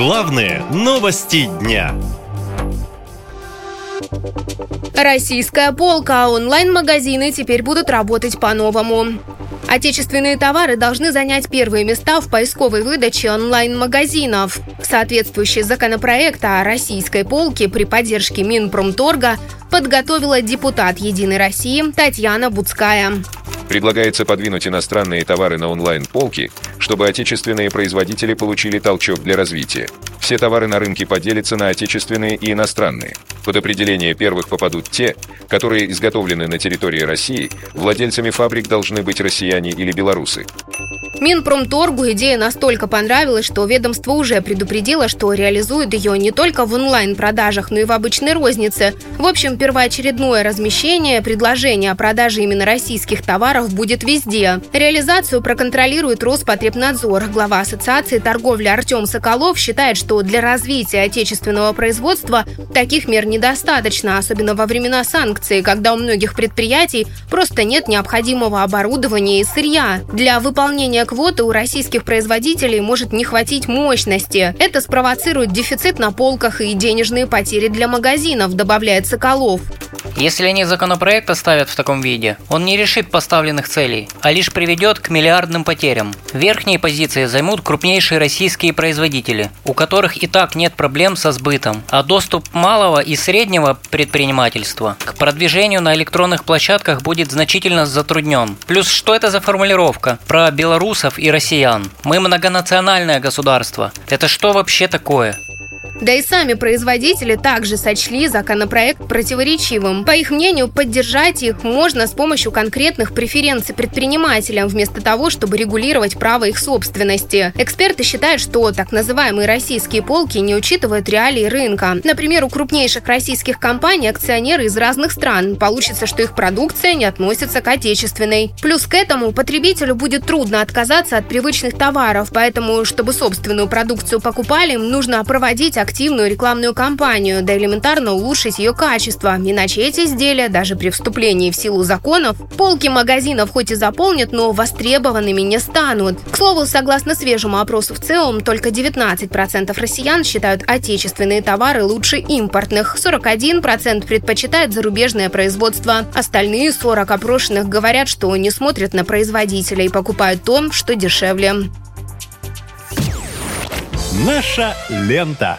Главные новости дня. Российская полка, онлайн-магазины теперь будут работать по-новому. Отечественные товары должны занять первые места в поисковой выдаче онлайн-магазинов. Соответствующий законопроект о российской полке при поддержке Минпромторга подготовила депутат «Единой России» Татьяна Буцкая. Предлагается подвинуть иностранные товары на онлайн-полки, чтобы отечественные производители получили толчок для развития. Все товары на рынке поделятся на отечественные и иностранные. Под определение первых попадут те, которые изготовлены на территории России, владельцами фабрик должны быть россияне или белорусы. Минпромторгу идея настолько понравилась, что ведомство уже предупредило, что реализует ее не только в онлайн-продажах, но и в обычной рознице. В общем, первоочередное размещение предложения о продаже именно российских товаров будет везде. Реализацию проконтролирует Роспотребнадзор. Глава Ассоциации торговли Артем Соколов считает, что для развития отечественного производства таких мер недостаточно, особенно во времена санкций, когда у многих предприятий просто нет необходимого оборудования и сырья. Для выполнения квоты у российских производителей может не хватить мощности. Это спровоцирует дефицит на полках и денежные потери для магазинов, добавляет Соколов. Если они законопроект оставят в таком виде, он не решит поставленных целей, а лишь приведет к миллиардным потерям. Верхние позиции займут крупнейшие российские производители, у которых и так нет проблем со сбытом, а доступ малого и среднего предпринимательства к продвижению на электронных площадках будет значительно затруднен. Плюс что это за формулировка про белорусов и россиян? Мы многонациональное государство. Это что вообще такое? Да и сами производители также сочли законопроект противоречивым. По их мнению, поддержать их можно с помощью конкретных преференций предпринимателям, вместо того, чтобы регулировать право их собственности. Эксперты считают, что так называемые российские полки не учитывают реалии рынка. Например, у крупнейших российских компаний акционеры из разных стран. Получится, что их продукция не относится к отечественной. Плюс к этому потребителю будет трудно отказаться от привычных товаров, поэтому, чтобы собственную продукцию покупали, нужно проводить активную рекламную кампанию, да элементарно улучшить ее качество, иначе эти изделия, даже при вступлении в силу законов, полки магазинов хоть и заполнят, но востребованными не станут. К слову, согласно свежему опросу в ЦИОМ, только 19% россиян считают отечественные товары лучше импортных, 41% предпочитают зарубежное производство. Остальные 40 опрошенных говорят, что не смотрят на производителей и покупают то, что дешевле. Наша лента.